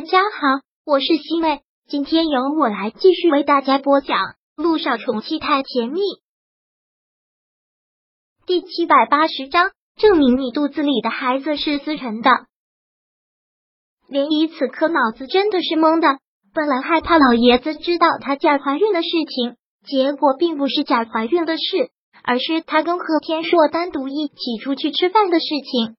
大家好，我是西妹，今天由我来继续为大家播讲《路上宠妻太甜蜜》第七百八十章，证明你肚子里的孩子是思辰的。莲姨此刻脑子真的是懵的，本来害怕老爷子知道她假怀孕的事情，结果并不是假怀孕的事，而是她跟贺天硕单独一起出去吃饭的事情。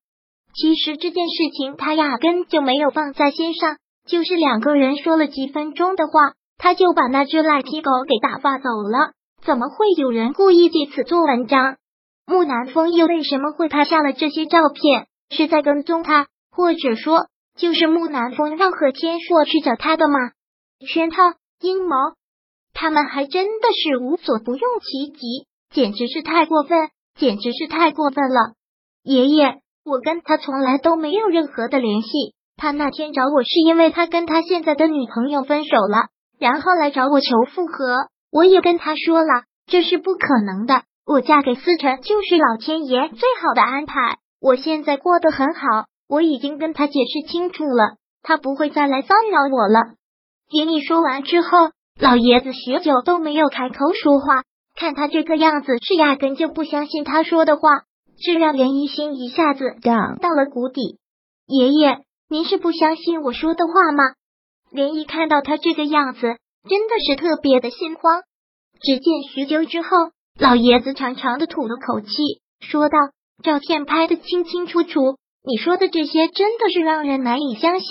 其实这件事情他压根就没有放在心上，就是两个人说了几分钟的话，他就把那只赖皮狗给打发走了。怎么会有人故意借此做文章？木南风又为什么会拍下了这些照片？是在跟踪他，或者说就是木南风让何天硕去找他的吗？圈套、阴谋，他们还真的是无所不用其极，简直是太过分，简直是太过分了，爷爷。我跟他从来都没有任何的联系。他那天找我是因为他跟他现在的女朋友分手了，然后来找我求复合。我也跟他说了，这是不可能的。我嫁给思辰就是老天爷最好的安排。我现在过得很好，我已经跟他解释清楚了，他不会再来骚扰我了。听你说完之后，老爷子许久都没有开口说话，看他这个样子，是压根就不相信他说的话。这让连一心一下子降到了谷底。爷爷，您是不相信我说的话吗？连一看到他这个样子，真的是特别的心慌。只见许久之后，老爷子长长的吐了口气，说道：“照片拍的清清楚楚，你说的这些真的是让人难以相信。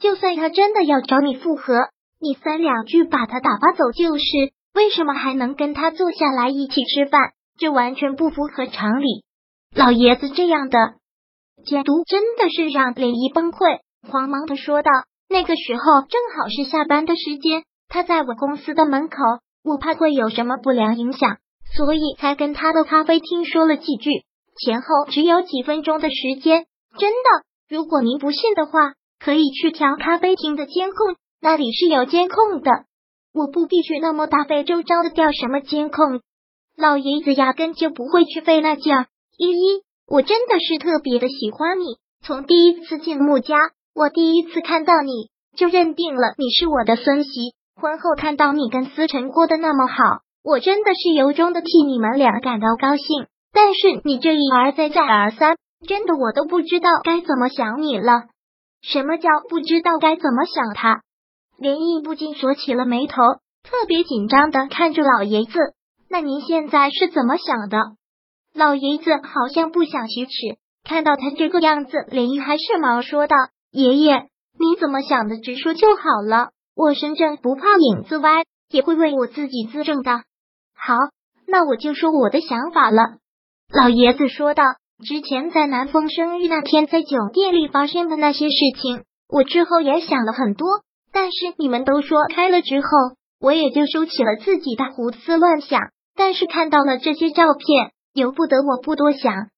就算他真的要找你复合，你三两句把他打发走就是，为什么还能跟他坐下来一起吃饭？这完全不符合常理。”老爷子这样的解读真的是让莲姨崩溃，慌忙的说道：“那个时候正好是下班的时间，他在我公司的门口，我怕会有什么不良影响，所以才跟他的咖啡厅说了几句，前后只有几分钟的时间。真的，如果您不信的话，可以去调咖啡厅的监控，那里是有监控的。我不必去那么大费周章的调什么监控，老爷子压根就不会去费那劲儿。”依依，我真的是特别的喜欢你。从第一次进穆家，我第一次看到你就认定了你是我的孙媳。婚后看到你跟思辰过得那么好，我真的是由衷的替你们俩感到高兴。但是你这一而再再而三，真的我都不知道该怎么想你了。什么叫不知道该怎么想他？林毅不禁锁起了眉头，特别紧张的看着老爷子。那您现在是怎么想的？老爷子好像不想启齿，看到他这个样子，林毅还是忙说道：“爷爷，你怎么想的，直说就好了。我身正不怕影子歪，也会为我自己自证的。”好，那我就说我的想法了。老爷子说道：“之前在南风生日那天在酒店里发生的那些事情，我之后也想了很多，但是你们都说开了之后，我也就收起了自己的胡思乱想。但是看到了这些照片。”由不得我不多想，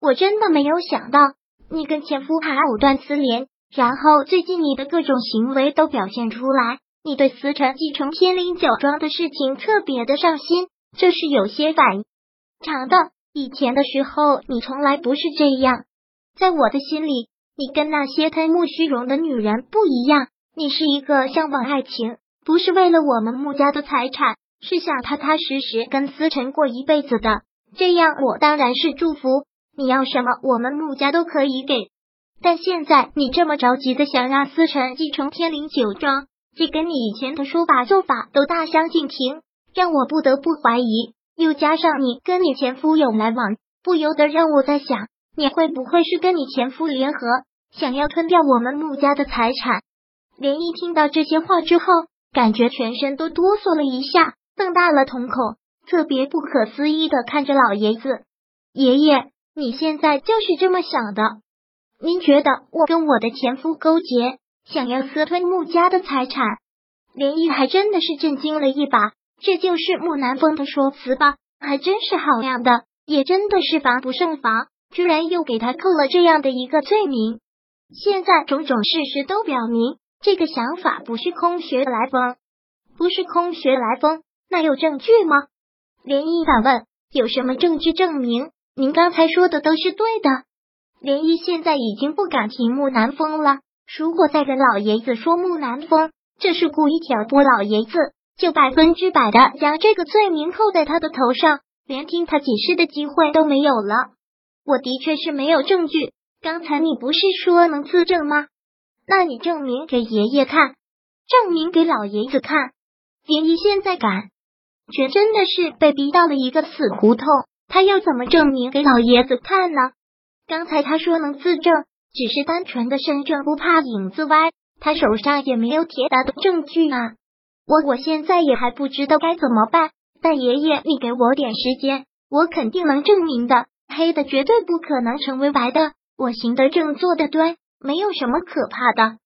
我真的没有想到你跟前夫还藕断丝连，然后最近你的各种行为都表现出来，你对思辰继承天灵酒庄的事情特别的上心，这是有些反常的。以前的时候你从来不是这样，在我的心里，你跟那些贪慕虚荣的女人不一样，你是一个向往爱情，不是为了我们穆家的财产，是想踏踏实实跟思辰过一辈子的。这样我当然是祝福你要什么，我们穆家都可以给。但现在你这么着急的想让思辰继承天灵酒庄，这跟你以前的说法做法都大相径庭，让我不得不怀疑。又加上你跟你前夫有来往，不由得让我在想，你会不会是跟你前夫联合，想要吞掉我们穆家的财产？连一听到这些话之后，感觉全身都哆嗦了一下，瞪大了瞳孔。特别不可思议的看着老爷子，爷爷，你现在就是这么想的？您觉得我跟我的前夫勾结，想要私吞穆家的财产？连毅还真的是震惊了一把，这就是穆南风的说辞吧？还真是好样的，也真的是防不胜防，居然又给他扣了这样的一个罪名。现在种种事实都表明，这个想法不是空穴来风，不是空穴来风，那有证据吗？连毅反问：“有什么证据证明您刚才说的都是对的？”林毅现在已经不敢提木南风了，如果再跟老爷子说木南风这是故意挑拨老爷子，就百分之百的将这个罪名扣在他的头上，连听他解释的机会都没有了。我的确是没有证据，刚才你不是说能自证吗？那你证明给爷爷看，证明给老爷子看。林一现在敢，却真的是被逼到了一个死胡同，他要怎么证明给老爷子看呢？刚才他说能自证，只是单纯的身正不怕影子歪，他手上也没有铁打的证据啊。我我现在也还不知道该怎么办，但爷爷，你给我点时间，我肯定能证明的。黑的绝对不可能成为白的，我行得正，坐得端。没有什么可怕的。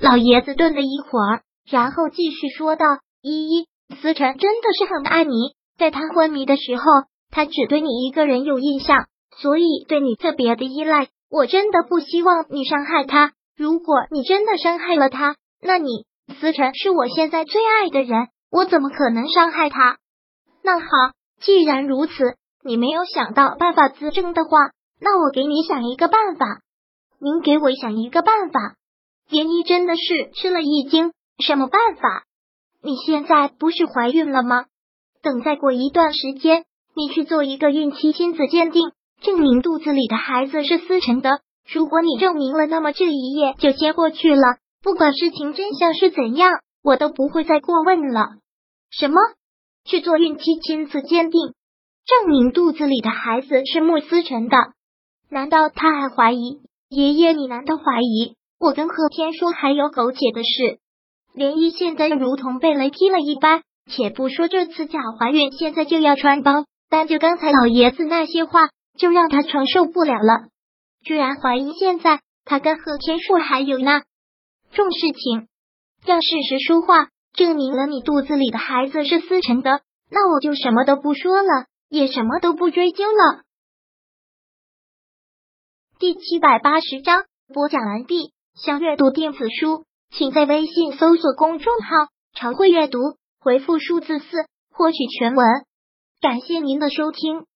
老爷子顿了一会儿，然后继续说道：“依依，思辰真的是很爱你，在他昏迷的时候，他只对你一个人有印象，所以对你特别的依赖。我真的不希望你伤害他。如果你真的伤害了他，那你思辰是我现在最爱的人，我怎么可能伤害他？那好，既然如此，你没有想到办法自证的话，那我给你想一个办法。”您给我想一个办法。严一真的是吃了一惊，什么办法？你现在不是怀孕了吗？等再过一段时间，你去做一个孕期亲子鉴定，证明肚子里的孩子是思辰的。如果你证明了，那么这一夜就接过去了。不管事情真相是怎样，我都不会再过问了。什么？去做孕期亲子鉴定，证明肚子里的孩子是穆思辰的？难道他还怀疑？爷爷，你难道怀疑我跟贺天说还有苟且的事？涟漪现在如同被雷劈了一般。且不说这次假怀孕现在就要穿帮，单就刚才老爷子那些话，就让他承受不了了。居然怀疑现在他跟贺天硕还有那重事情，让事实说话，证明了你肚子里的孩子是思辰的，那我就什么都不说了，也什么都不追究了。第七百八十章播讲完毕。想阅读电子书，请在微信搜索公众号“常会阅读”，回复数字四获取全文。感谢您的收听。